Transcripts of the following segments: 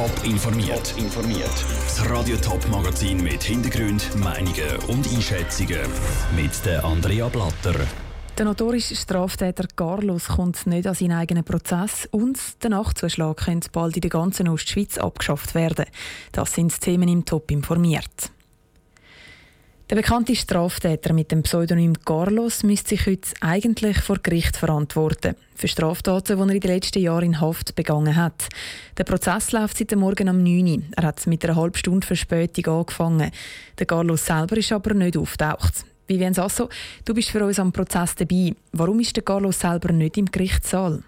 Top informiert. Das Radio Top Magazin mit Hintergrund, Meinungen und Einschätzungen mit der Andrea Blatter. Der notorische Straftäter Carlos kommt nicht an seinen eigenen Prozess und der Nachtzuschlag könnte bald in der ganzen Ostschweiz abgeschafft werden. Das sind die Themen im Top informiert. Der bekannte Straftäter mit dem Pseudonym Carlos müsste sich heute eigentlich vor Gericht verantworten. Für Straftaten, die er in den letzten Jahren in Haft begangen hat. Der Prozess läuft seit Morgen um 9 Uhr. Er hat mit einer halben Stunde Verspätung angefangen. Der Carlos selber ist aber nicht auftaucht. Vivian Sasso, du bist für uns am Prozess dabei. Warum ist der Carlos selber nicht im Gerichtssaal?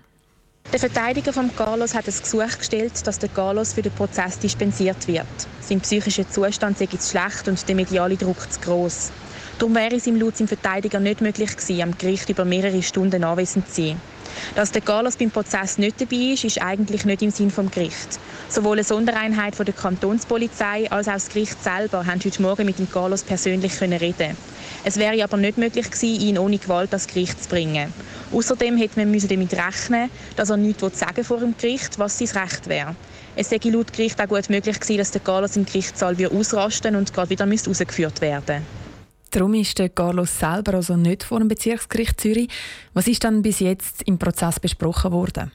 Der Verteidiger von Carlos hat ein Gesuch gestellt, dass der Carlos für den Prozess dispensiert wird. Sein psychischer Zustand sei jetzt schlecht und der mediale Druck zu gross. Darum wäre es ihm laut seinem Verteidiger nicht möglich gewesen, am Gericht über mehrere Stunden anwesend zu sein. Dass der Carlos beim Prozess nicht dabei ist, ist eigentlich nicht im Sinn vom Gericht. Sowohl eine Sondereinheit von der Kantonspolizei als auch das Gericht selber haben heute Morgen mit dem Carlos persönlich reden. Es wäre aber nicht möglich gewesen, ihn ohne Gewalt ans Gericht zu bringen. Außerdem hätte man damit rechnen dass er nichts sagen vor dem Gericht, was sein Recht wäre. Es sei laut Gericht auch gut möglich gewesen, dass der Carlos im Gerichtssaal ausrasten und gerade wieder rausgeführt werden Darum ist der Carlos selber also nicht vor dem Bezirksgericht Zürich. Was ist dann bis jetzt im Prozess besprochen worden?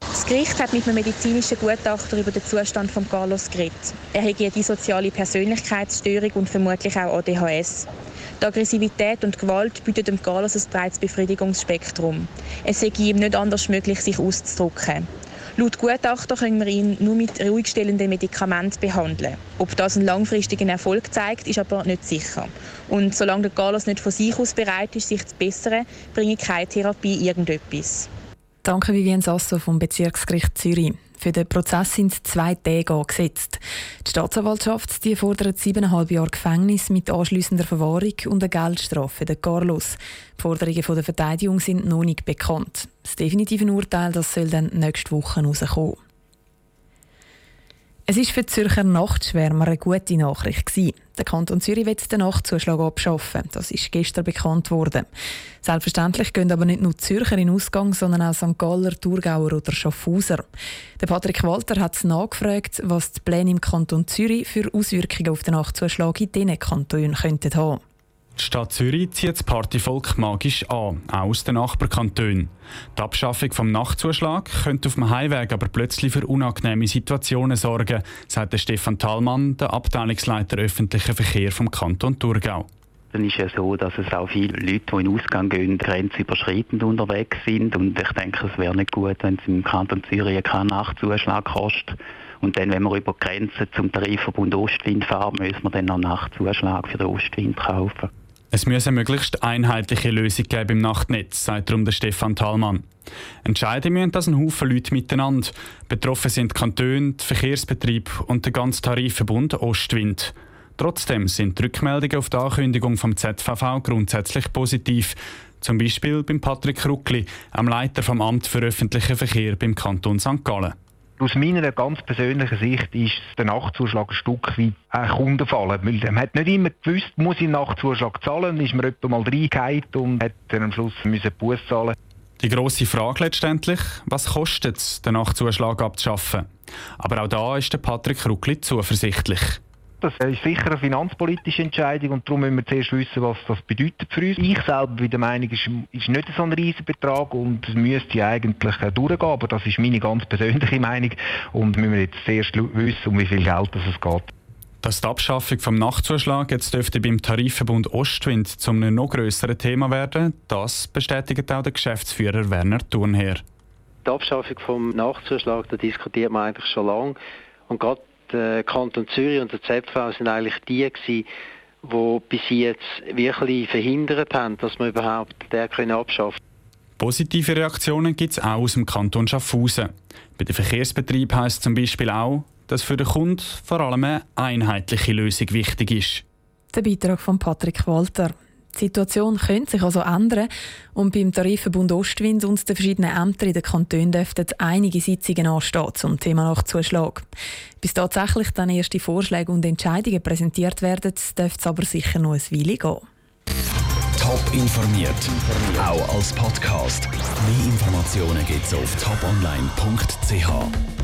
Das Gericht hat mit einem medizinischen Gutachter über den Zustand von Carlos geredet. Er hätte eine soziale Persönlichkeitsstörung und vermutlich auch ADHS. Die Aggressivität und Gewalt bieten dem Carlos ein breites Befriedigungsspektrum. Es sei ihm nicht anders möglich, sich auszudrücken. Laut Gutachter können wir ihn nur mit ruhigstellenden Medikamenten behandeln. Ob das einen langfristigen Erfolg zeigt, ist aber nicht sicher. Und solange der Carlos nicht von sich aus bereit ist, sich zu bessern, bringt keine Therapie irgendetwas. Danke Vivian Sasso vom Bezirksgericht Zürich. Für den Prozess sind zwei Tage angesetzt. Die Staatsanwaltschaft die fordert siebeneinhalb Jahre Gefängnis mit anschliessender Verwahrung und eine Geldstrafe für Carlos. Die Forderungen der Verteidigung sind noch nicht bekannt. Das definitive Urteil das soll dann nächste Woche herauskommen. Es ist für die Zürcher Nachtschwärmer eine gute Nachricht gewesen. Der Kanton Zürich wird den Nachtzuschlag abschaffen. Das ist gestern bekannt worden. Selbstverständlich gehen aber nicht nur Zürcher in Ausgang, sondern auch St. Galler, Thurgauer oder Schaffhauser. Der Patrick Walter hat nachgefragt, was die Pläne im Kanton Zürich für Auswirkungen auf den Nachtzuschlag in diesen Kantonen könnten haben. Die Stadt Zürich zieht das Partyvolk magisch an, auch aus den Nachbarkantonen. Die Abschaffung vom Nachtzuschlag könnte auf dem Heimweg aber plötzlich für unangenehme Situationen sorgen, sagt Stefan Thalmann, der Abteilungsleiter öffentlicher Verkehr vom Kanton Thurgau. Dann ist ja so, dass es auch viele Leute, die in den Ausgang gehen, grenzüberschreitend unterwegs sind. Und ich denke, es wäre nicht gut, wenn es im Kanton Zürich keinen Nachtzuschlag kostet. Und dann, wenn wir über die Grenze zum Tarifverbund Ostwind fahren, müssen wir dann noch Nachtzuschlag für den Ostwind kaufen. Es muss eine möglichst einheitliche Lösung geben im Nachtnetz, sagt darum der Stefan Thalmann. Entscheiden müssen das ein Haufen Leute miteinander. Betroffen sind die Kantone, der Verkehrsbetrieb und der ganze Tarifverbund Ostwind. Trotzdem sind die Rückmeldungen auf die Ankündigung vom ZVV grundsätzlich positiv. Zum Beispiel beim Patrick Ruckli, am Leiter vom Amt für öffentlichen Verkehr beim Kanton St. Gallen. Aus meiner ganz persönlichen Sicht ist der Nachtzuschlag ein Stück weit ein Kundenfall. Man hat nicht immer gewusst, muss ich einen Nachtzuschlag zahlen, ist man etwa mal reingehauen und hat dann am Schluss müssen Buß zahlen. Die grosse Frage letztendlich, was kostet es, den Nachtzuschlag abzuschaffen? Aber auch da ist der Patrick Ruckli zuversichtlich. Das ist sicher eine finanzpolitische Entscheidung und darum müssen wir zuerst wissen, was das bedeutet für uns. Ich selber bin der Meinung, es ist nicht so ein riesiger Betrag und es müsste eigentlich durchgehen, aber das ist meine ganz persönliche Meinung und müssen wir jetzt zuerst wissen, um wie viel Geld es geht. Dass die Abschaffung vom Nachtzuschlag jetzt dürfte beim Tarifverbund Ostwind zum einem noch grösseren Thema werden, das bestätigt auch der Geschäftsführer Werner Thurnherr. Die Abschaffung vom Nachtzuschlag, da diskutiert man eigentlich schon lange und gerade der Kanton Zürich und der ZV sind eigentlich die gewesen, die bis jetzt wirklich verhindert haben, dass man überhaupt den abschafft. Positive Reaktionen gibt es auch aus dem Kanton Schaffhausen. Bei den Verkehrsbetrieb heisst zum Beispiel auch, dass für den Kunden vor allem eine einheitliche Lösung wichtig ist. Der Beitrag von Patrick Walter. Die Situation könnte sich also ändern und beim Tarifverbund Ostwind und den verschiedenen Ämtern in den Kantonen dürften einige Sitzungen anstehen zum Thema Nachtzuschlag. Bis tatsächlich dann erste Vorschläge und Entscheidungen präsentiert werden, dürfte es aber sicher noch ein Weile gehen. Top informiert, auch als Podcast. Mehr Informationen gibt es auf toponline.ch.